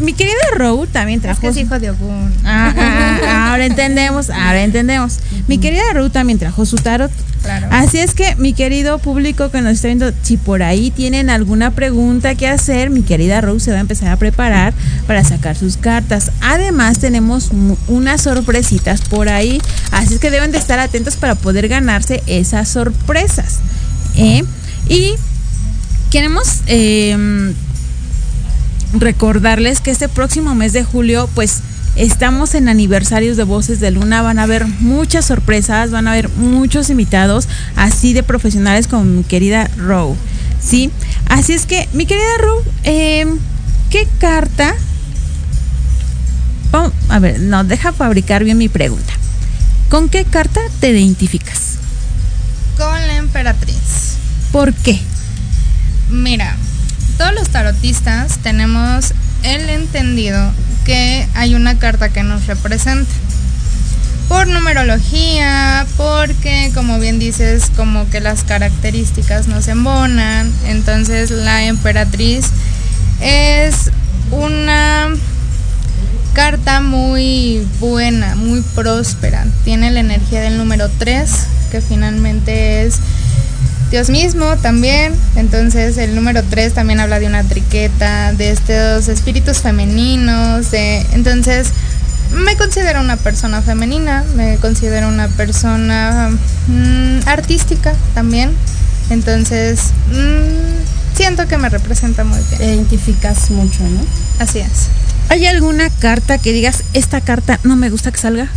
mi querida Rose también Es trajo... que es hijo de Ogún. Ah, ah, ah, ahora entendemos, ahora entendemos. Mi querida Ruth también trajo su tarot. Claro. Así es que, mi querido público que nos está viendo, si por ahí tienen alguna pregunta que hacer, mi querida Rose se va a empezar a preparar para sacar sus cartas. Además, tenemos unas sorpresitas por ahí. Así es que deben de estar atentos para poder ganarse esas sorpresas. ¿eh? Y queremos eh, recordarles que este próximo mes de julio, pues estamos en aniversarios de Voces de Luna. Van a haber muchas sorpresas, van a haber muchos invitados, así de profesionales como mi querida Row. ¿Sí? Así es que, mi querida Row, eh, ¿qué carta? Vamos- a ver, no, deja fabricar bien mi pregunta. ¿Con qué carta te identificas? Con la emperatriz. ¿Por qué? Mira, todos los tarotistas tenemos el entendido que hay una carta que nos representa. Por numerología, porque como bien dices, como que las características nos embonan. Entonces la emperatriz es una carta muy buena, muy próspera. Tiene la energía del número 3, que finalmente es Dios mismo también. Entonces el número 3 también habla de una triqueta, de estos espíritus femeninos. De, entonces me considero una persona femenina, me considero una persona mm, artística también. Entonces mm, siento que me representa muy bien. Te identificas mucho, ¿no? Así es. ¿Hay alguna carta que digas, esta carta no me gusta que salga?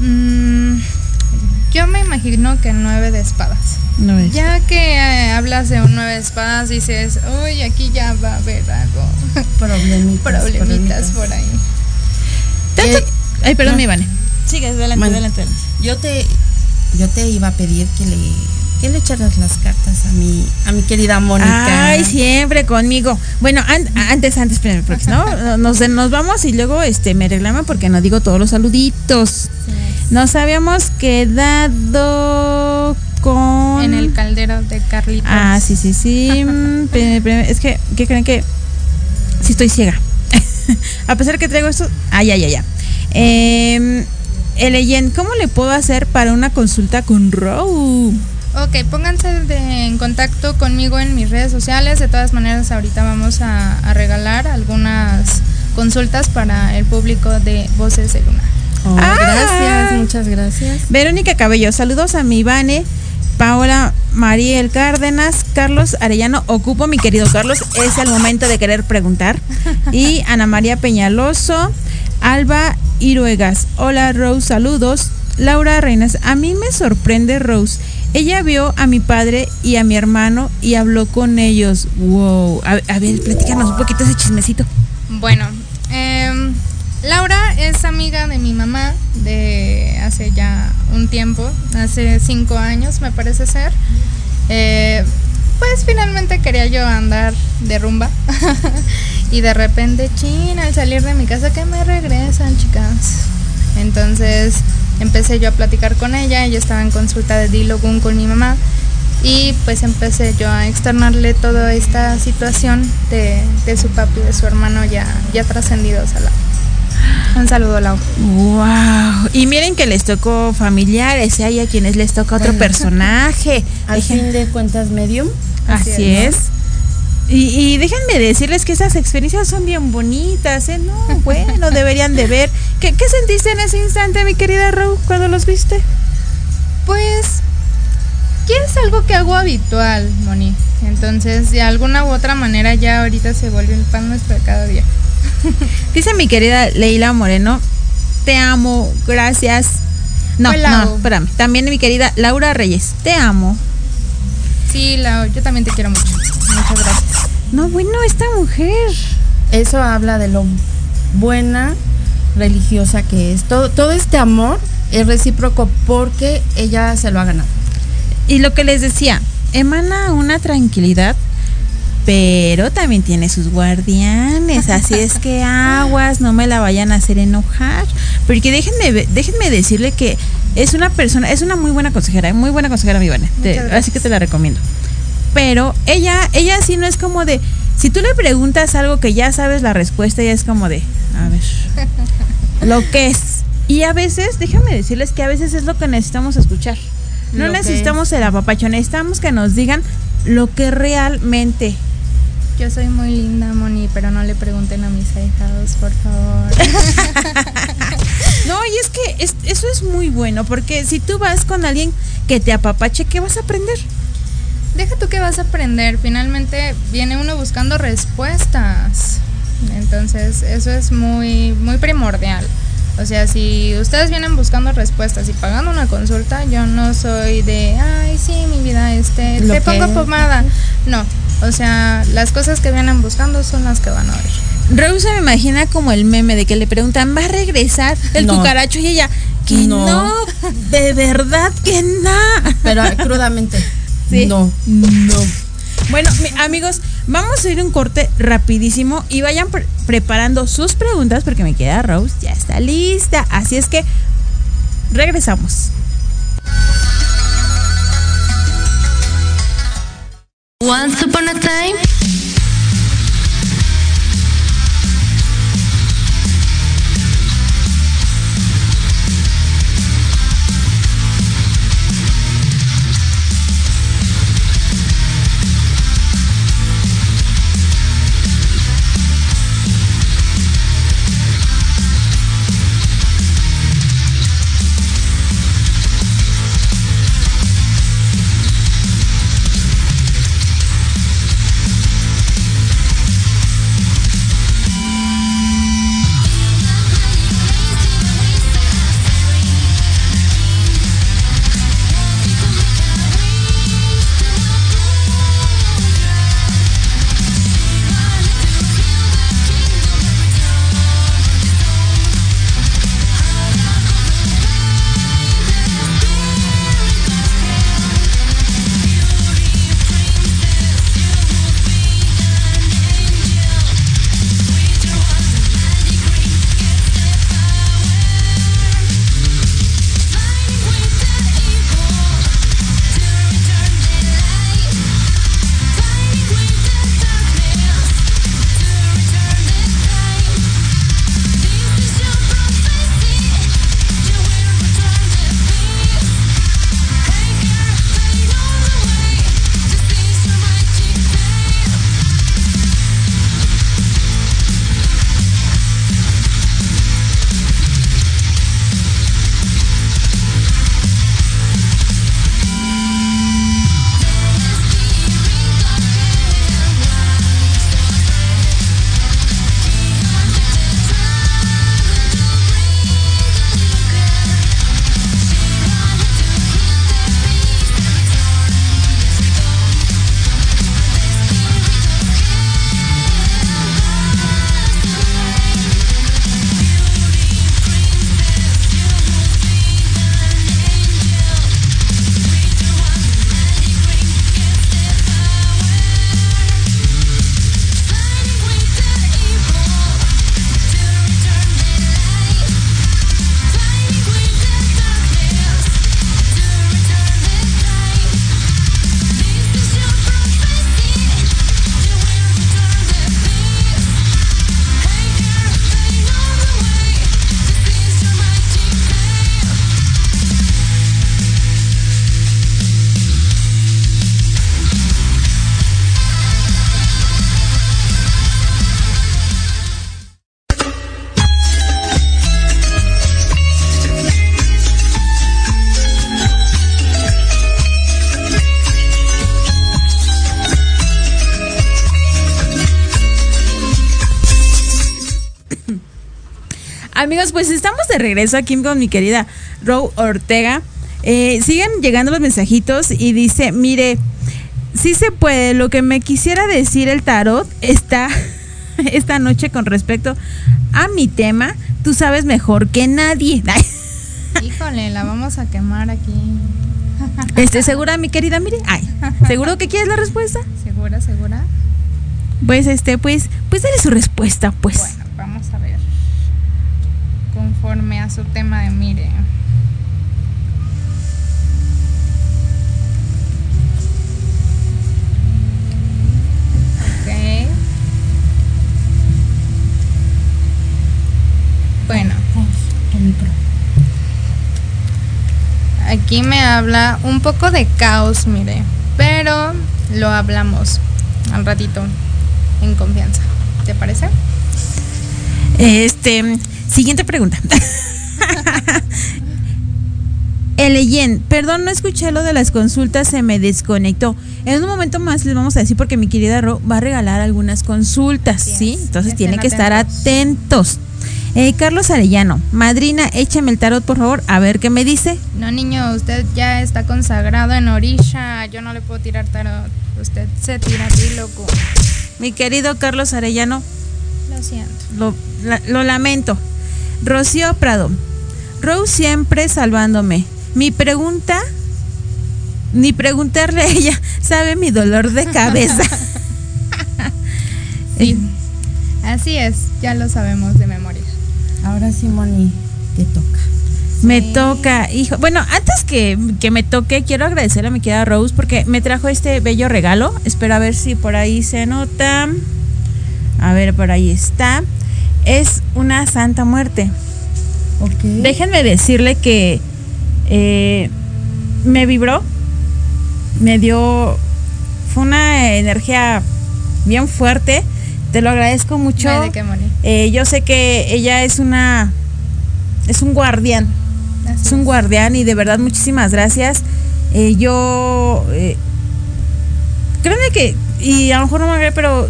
Mm, imagino que nueve de espadas. No es. Ya que eh, hablas de un nueve de espadas, dices, uy, aquí ya va a haber algo. Problemitas. Problemitas por ahí. Tanto- Eh, Ay, perdón, no. mi Ivane. Sigue, adelante, Bueno. adelante. adelante. Yo te, yo te iba a pedir que le, que le echaras las cartas a mi, a mi querida Mónica. Ay, siempre conmigo. Bueno, an- antes, antes, espérame, porque no, nos, nos vamos y luego este me reclaman porque no digo todos los saluditos. Nos habíamos quedado con. En el caldero de Carlitos. Ah, sí, sí, sí. Es que, ¿qué creen que? Sí, estoy ciega. A pesar que traigo esto. Ah, ya, ya, ya. Eh, Eleyen, ¿cómo le puedo hacer para una consulta con Row? Ok, pónganse de- en contacto conmigo en mis redes sociales. De todas maneras, ahorita vamos a, a regalar algunas consultas para el público de Voces de Luna. Oh, Ah. Gracias, muchas gracias. Verónica Cabello, saludos a mi Ivane, Paola Mariel Cárdenas, Carlos Arellano, ocupo mi querido Carlos, es el momento de querer preguntar. Y Ana María Peñaloso, Alba Iruegas, hola Rose, saludos. Laura Reinas, a mí me sorprende Rose. Ella vio a mi padre y a mi hermano y habló con ellos. Wow. A, a ver, platícanos un poquito ese chismecito. Bueno, em, Laura es amiga de mi mamá de hace ya un tiempo, hace cinco años me parece ser. Eh, pues finalmente quería yo andar de rumba y de repente, chin, al salir de mi casa que me regresan, chicas. Entonces empecé yo a platicar con ella, ella estaba en consulta de Dilogun con mi mamá y pues empecé yo a externarle toda esta situación de, de su papi de su hermano ya, ya trascendidos a la. Un saludo, Lau. Wow. Y miren que les tocó familiares, y hay a quienes les toca otro personaje. Al fin de cuentas, medium. Así, Así es. Y, y déjenme decirles que esas experiencias son bien bonitas, ¿eh? No, bueno, deberían de ver. ¿Qué, qué sentiste en ese instante, mi querida Ru, cuando los viste? Pues, que es algo que hago habitual, Moni. Entonces, de alguna u otra manera, ya ahorita se vuelve el pan nuestro de cada día. Dice mi querida Leila Moreno, te amo, gracias. No, Hola. no, espérame. También mi querida Laura Reyes, te amo. Sí, Lau, yo también te quiero mucho. Muchas gracias. No, bueno, esta mujer. Eso habla de lo buena religiosa que es. Todo, todo este amor es recíproco porque ella se lo ha ganado. Y lo que les decía, emana una tranquilidad, pero también tiene sus guardianes. Así es que aguas, no me la vayan a hacer enojar. Porque déjenme, déjenme decirle que es una persona, es una muy buena consejera, muy buena consejera, mi. Te- Muchas así que te la recomiendo. Pero ella, ella sí no es como de, si tú le preguntas algo que ya sabes la respuesta, ella es como de, a ver, lo que es. Y a veces, déjame decirles que a veces es lo que necesitamos escuchar. No Lo necesitamos el apapacho, necesitamos que nos digan lo que realmente. Yo soy muy linda, Moni, pero no le pregunten a mis ahijados, por favor. No, y es que es- eso es muy bueno, porque si tú vas con alguien que te apapache, ¿qué vas a aprender? deja tú que vas a aprender, finalmente viene uno buscando respuestas. Entonces, eso es muy muy primordial. O sea, si ustedes vienen buscando respuestas y pagando una consulta, yo no soy de, ay, sí, mi vida, este, Lo te pongo pomada. No, o sea, las cosas que vienen buscando son las que van a oír. Rose me imagina como el meme de que le preguntan, ¿va a regresar el No. cucaracho? Y ella, que no, No. de verdad que no. Pero crudamente. Sí. No. No. Bueno, mi- amigos, vamos a ir un corte rapidísimo y vayan pre- preparando sus preguntas porque me queda Rose, ya está lista. Así es que regresamos. Once upon a time. Amigos, pues estamos de regreso aquí con mi querida Row Ortega. Eh, siguen llegando los mensajitos y dice, mire, sí se puede, lo que me quisiera decir el tarot está esta noche con respecto a mi tema, tú sabes mejor que nadie. Híjole, la vamos a quemar aquí. ¿Esté segura, mi querida? Mire, ay, ¿seguro que quieres la respuesta? ¿Segura, segura? Pues este, pues, pues dale su respuesta, pues. Bueno, vamos a ver. Conforme a su tema de mire. Bueno. Aquí me habla un poco de caos, mire. Pero lo hablamos al ratito, en confianza. ¿Te parece? Este, siguiente pregunta. Eleyen, perdón, no escuché lo de las consultas, se me desconectó. En un momento más les vamos a decir porque mi querida Ro va a regalar algunas consultas, ¿sí? Entonces tienen que estar atentos. Eh, Carlos Arellano, madrina, échame el tarot, por favor, a ver qué me dice. No, niño, usted ya está consagrado en Orisha. Yo no le puedo tirar tarot. Usted se tira ti, loco. Mi querido Carlos Arellano, Lo siento. lo, la- lo lamento. Rocío Prado, Rose siempre salvándome. Mi pregunta, ni preguntarle a ella, sabe mi dolor de cabeza. Sí. Así es, ya lo sabemos de memoria. Ahora sí, Moni, te toca. Me toca, hijo. Bueno, antes que, que me toque, quiero agradecerle a mi querida Rose porque me trajo este bello regalo. Espera a ver si por ahí se nota. A ver, por ahí está. Es una santa muerte. Déjenme decirle que eh, me vibró, me dio, fue una energía bien fuerte. Te lo agradezco mucho. De qué. Eh, yo sé que ella es una, es un guardián, Así es un guardián y de verdad muchísimas gracias. Eh, yo, créeme que, y a lo mejor no me agrade, pero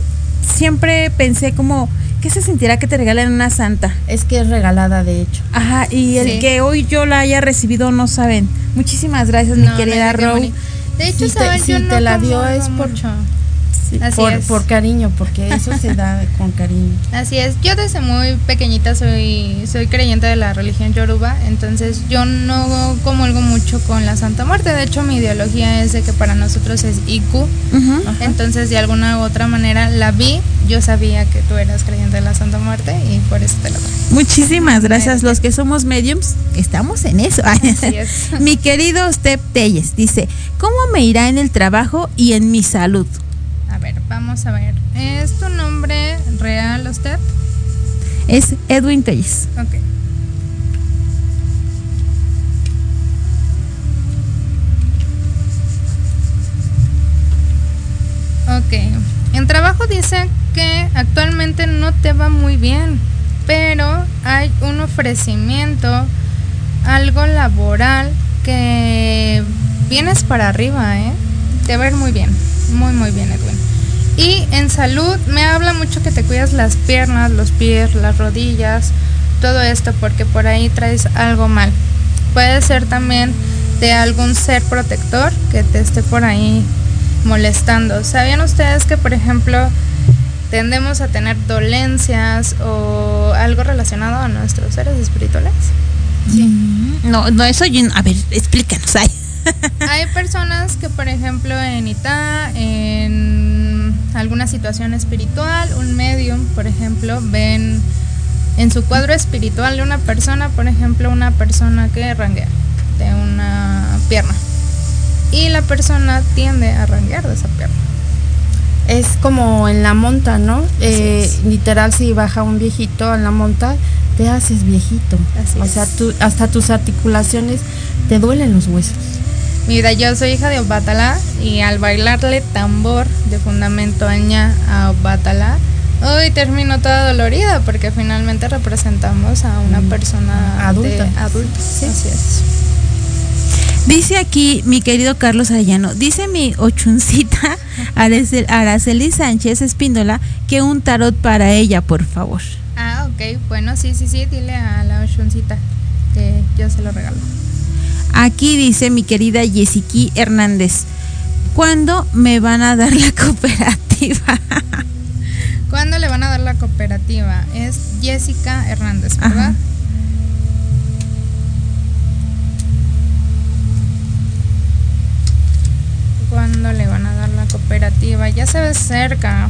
siempre pensé como, ¿qué se sentirá que te regalen una santa? Es que es regalada, de hecho. Ajá, y el Sí. que hoy yo la haya recibido no saben. Muchísimas gracias, mi No, no querida. Moni. De hecho, Si te- si Yo te no la dio es por- mucho. Así por, es. por cariño, porque eso se da con cariño. Así es, yo desde muy pequeñita soy, soy creyente de la religión yoruba, entonces yo no comulgo mucho con la Santa Muerte, de hecho mi ideología es de que para nosotros es IQ, entonces de alguna u otra manera la vi, yo sabía que tú eras creyente de la Santa Muerte y por eso te lo doy. Muchísimas gracias. Los que somos mediums, estamos en eso. Así es. Mi querido Step Telles dice, ¿cómo me irá en el trabajo y en mi salud? Ver, vamos a ver, ¿es tu nombre real usted? Es Edwin Telles. Ok. Ok. En trabajo dice que actualmente no te va muy bien, pero hay un ofrecimiento, algo laboral que vienes para arriba, ¿eh? Te va a ir muy bien, muy, muy bien, Edwin. Y en salud me habla mucho que te cuidas las piernas, los pies, las rodillas, todo esto porque por ahí traes algo mal. Puede ser también de algún ser protector que te esté por ahí molestando. ¿Sabían ustedes que, por ejemplo, tendemos a tener dolencias o algo relacionado a nuestros seres espirituales? No, no, eso yo, a ver, explícanos. Ay. Hay personas que, por ejemplo, en Itá, en alguna situación espiritual, un medium, por ejemplo, ven en su cuadro espiritual de una persona, por ejemplo, una persona que ranguea de una pierna. Y la persona tiende a ranguear de esa pierna. Es como en la monta, ¿no? Eh, literal, si baja un viejito en la monta, te haces viejito. Así o sea, tú, hasta tus articulaciones te duelen los huesos. Mira, yo soy hija de Obatala y al bailarle tambor de fundamento aña a Obatala, hoy termino toda dolorida porque finalmente representamos a una Mm, persona adulta. de- adulta. Así es. Dice aquí mi querido Carlos Arellano, dice mi ochuncita Aracel- Araceli Sánchez Espíndola que un tarot para ella, por favor. Ah, ok. Bueno, sí, sí, sí. Dile a la Oshuncita que yo se lo regalo. Aquí dice mi querida Yesiqui Hernández, ¿cuándo me van a dar la cooperativa? ¿Cuándo le van a dar la cooperativa? Es Jessica Hernández, ¿verdad? Ajá. ¿Cuándo le van a dar la cooperativa? Ya se ve cerca.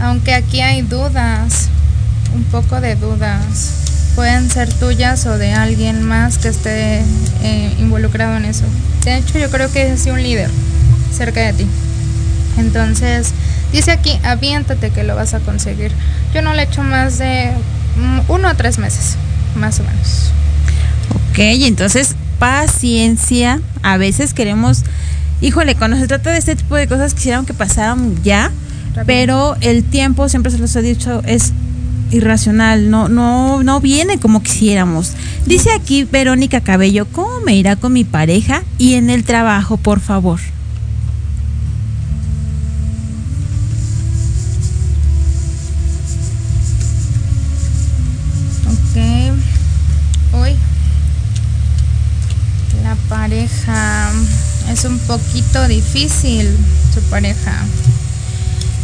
Aunque aquí hay dudas, un poco de dudas. Pueden ser tuyas o de alguien más que esté eh, involucrado en eso. De hecho, yo creo que es así un líder cerca de ti. Entonces, dice aquí, aviéntate que lo vas a conseguir. Yo no le echo más de mm, uno a tres meses, más o menos. Ok, entonces paciencia. A veces queremos, híjole, cuando se trata de este tipo de cosas quisieran que pasaran ya, Rápido. pero el tiempo, siempre se los he dicho, es irracional, no, no, no viene como quisiéramos. Dice aquí Verónica Cabello, ¿cómo me irá con mi pareja y en el trabajo, por favor? Uy. La pareja es un poquito difícil, su pareja.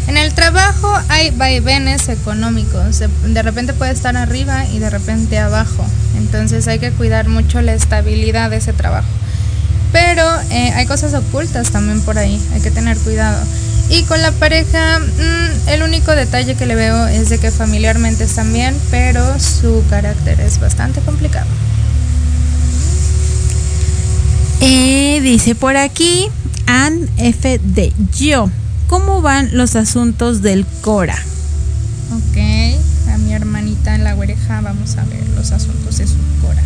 En el trabajo hay vaivenes económicos. De, repente puede estar arriba y de repente abajo. Entonces hay que cuidar mucho la estabilidad de ese trabajo. Pero eh, hay cosas ocultas también por ahí. Hay que tener cuidado. Y con la pareja, mm, el único detalle que le veo es de que familiarmente están bien, pero su carácter es bastante complicado. Eh, dice por aquí, Ann F. de Yo. ¿Cómo van los asuntos del Cora? Ok, a mi hermanita en la oreja vamos a ver los asuntos de su Cora.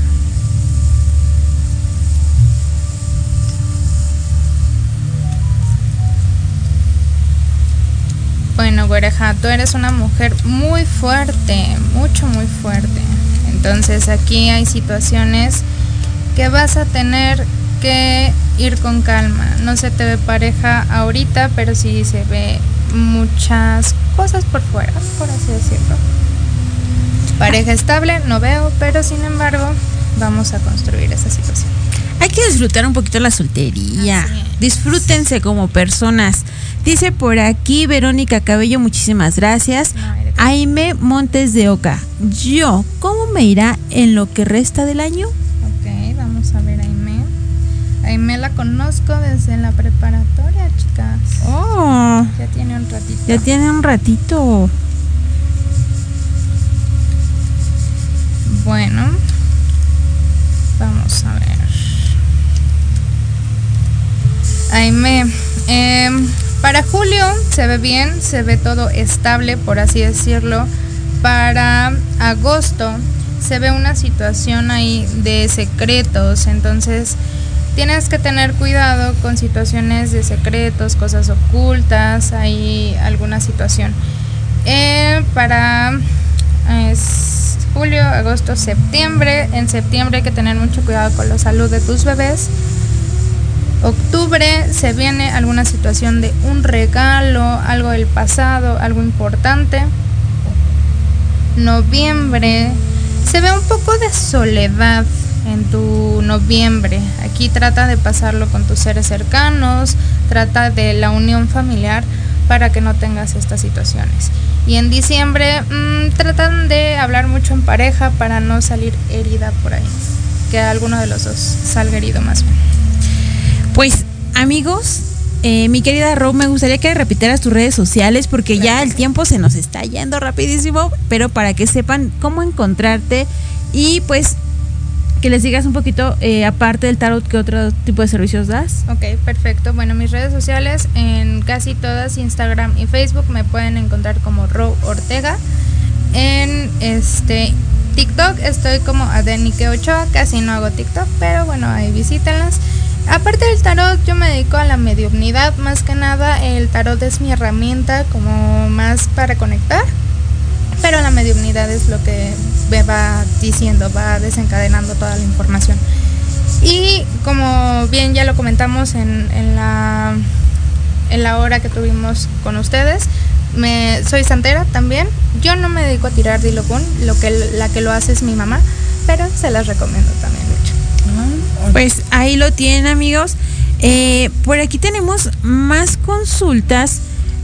Bueno, Güereja, tú eres una mujer muy fuerte, mucho, muy fuerte. Entonces aquí hay situaciones que vas a tener que ir con calma. No se te ve pareja ahorita, pero sí se ve muchas cosas por fuera, por así decirlo. Pareja estable, no veo, pero sin embargo, vamos a construir esa situación. Hay que disfrutar un poquito la soltería. Disfrútense como personas. Dice por aquí Verónica Cabello, muchísimas gracias. No, Aime Montes de Oca. Yo, ¿cómo me irá en lo que resta del año? Aime la conozco desde la preparatoria, chicas. Oh, Ya tiene un ratito. ya tiene un ratito. Bueno, vamos a ver. Aime, em, para julio se ve bien, se ve todo estable, por así decirlo. Para agosto se ve una situación ahí de secretos, entonces tienes que tener cuidado con situaciones de secretos, cosas ocultas, hay alguna situación. Eh, para es julio, agosto, septiembre. En septiembre hay que tener mucho cuidado con la salud de tus bebés. Octubre se viene alguna situación de un regalo, algo del pasado, algo importante. Noviembre se ve un poco de soledad en tu noviembre. Aquí trata de pasarlo con tus seres cercanos, trata de la unión familiar para que no tengas estas situaciones. Y en diciembre mm, tratan de hablar mucho en pareja para no salir herida por ahí. Que alguno de los dos salga herido más bien. Pues, amigos, eh, mi querida Ro, me gustaría que repitieras tus redes sociales porque ya el tiempo se nos está yendo rapidísimo, pero para que sepan cómo encontrarte y pues que les digas un poquito, eh, aparte del tarot, ¿qué otro tipo de servicios das? Ok, perfecto. Bueno, mis redes sociales en casi todas, Instagram y Facebook, me pueden encontrar como Ro Ortega. En este TikTok estoy como Adenike Ochoa, casi no hago TikTok, pero bueno, ahí visítenlas. Aparte del tarot, yo me dedico a la mediunidad, más que nada el tarot es mi herramienta como más para conectar, pero la mediunidad es lo que va diciendo, va desencadenando toda la información. Y como bien ya lo comentamos en, en la, en la hora que tuvimos con ustedes, me, soy santera también. Yo no me dedico a tirar dilocún, lo que, la que lo hace es mi mamá, pero se las recomiendo también mucho. Pues ahí lo tienen amigos. Eh, por aquí tenemos más consultas,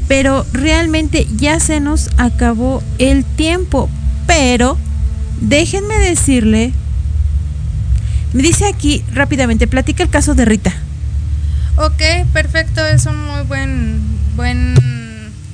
pero realmente ya se nos acabó el tiempo. Pero déjenme decirle, me dice aquí rápidamente, platica el caso de Rita. Ok, perfecto, es un muy buen, buen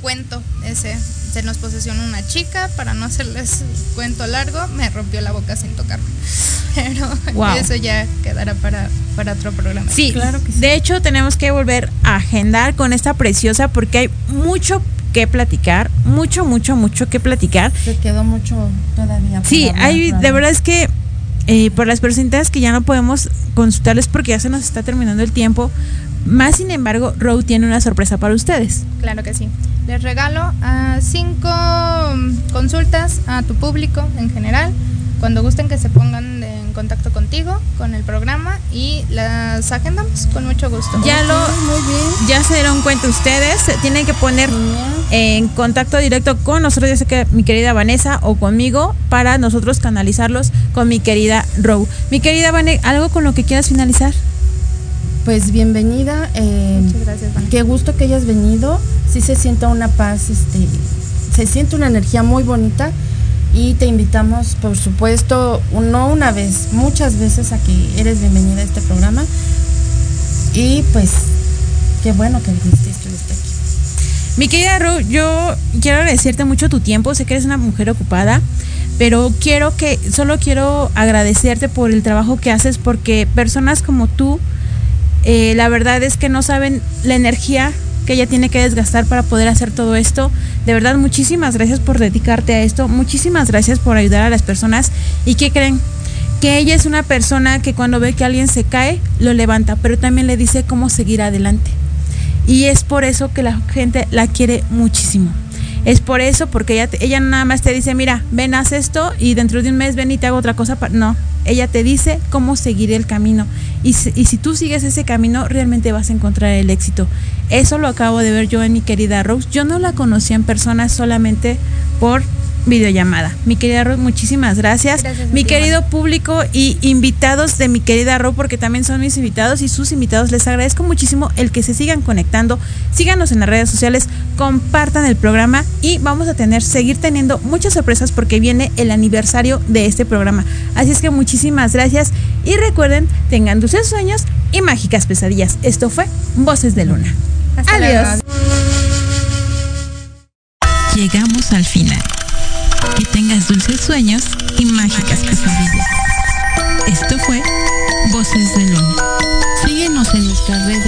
cuento ese. Se nos posesionó una chica, para no hacerles cuento largo, me rompió la boca sin tocarme. Pero Wow. eso ya quedará para, para otro programa. Sí, de hecho tenemos que volver a agendar con esta preciosa porque hay mucho que platicar, mucho, mucho, mucho que platicar. Se quedó mucho todavía. por Sí, hablar, hay, de verdad es que eh, por las personitas que ya no podemos consultarles porque ya se nos está terminando el tiempo. Más sin embargo, Row tiene una sorpresa para ustedes. Claro que sí. les regalo a cinco consultas a tu público en general. Cuando gusten que se pongan en contacto contigo, con el programa y las agendamos con mucho gusto. Ya lo, ya se dieron cuenta ustedes, se tienen que poner en contacto directo con nosotros, ya sé que mi querida Vanessa o conmigo, para nosotros canalizarlos con mi querida Row. Mi querida Vanessa, ¿algo con lo que quieras finalizar? Pues bienvenida. Eh, Muchas gracias, Vanessa. Qué gusto que hayas venido. Sí se siente una paz, este, se siente una energía muy bonita y te invitamos, por supuesto, no una vez, muchas veces a que eres bienvenida a este programa. Y pues, qué bueno que viniste y estuviste aquí. Mi querida Ru, yo quiero agradecerte mucho tu tiempo. Sé que eres una mujer ocupada, pero quiero que, solo quiero agradecerte por el trabajo que haces, porque personas como tú, eh, la verdad es que no saben la energía que ella tiene que desgastar para poder hacer todo esto. De verdad, muchísimas gracias por dedicarte a esto. Muchísimas gracias por ayudar a las personas. ¿Y qué creen? Que ella es una persona que cuando ve que alguien se cae, lo levanta, pero también le dice cómo seguir adelante. Y es por eso que la gente la quiere muchísimo. Es por eso, porque ella, ella nada más te dice, mira, ven, haz esto y dentro de un mes ven y te hago otra cosa. pa-". No, ella te dice cómo seguir el camino. Y, si- tú sigues ese camino, realmente vas a encontrar el éxito. Eso lo acabo de ver yo en mi querida Rose. Yo no la conocía en persona solamente por videollamada. Mi querida Rose, muchísimas gracias. Mi querido público y invitados de mi querida Ro, porque también son mis invitados y sus invitados. Les agradezco muchísimo el que se sigan conectando. Síganos en las redes sociales, compartan el programa y vamos a tener, seguir teniendo muchas sorpresas porque viene el aniversario de este programa. Así es que muchísimas gracias y recuerden, tengan dulces sueños y mágicas pesadillas. Esto fue Voces de Luna. Hasta Adiós. luego. Llegamos al final. Que tengas dulces sueños y mágicas pesadillas. Esto fue Voces de Luna. Síguenos en nuestras redes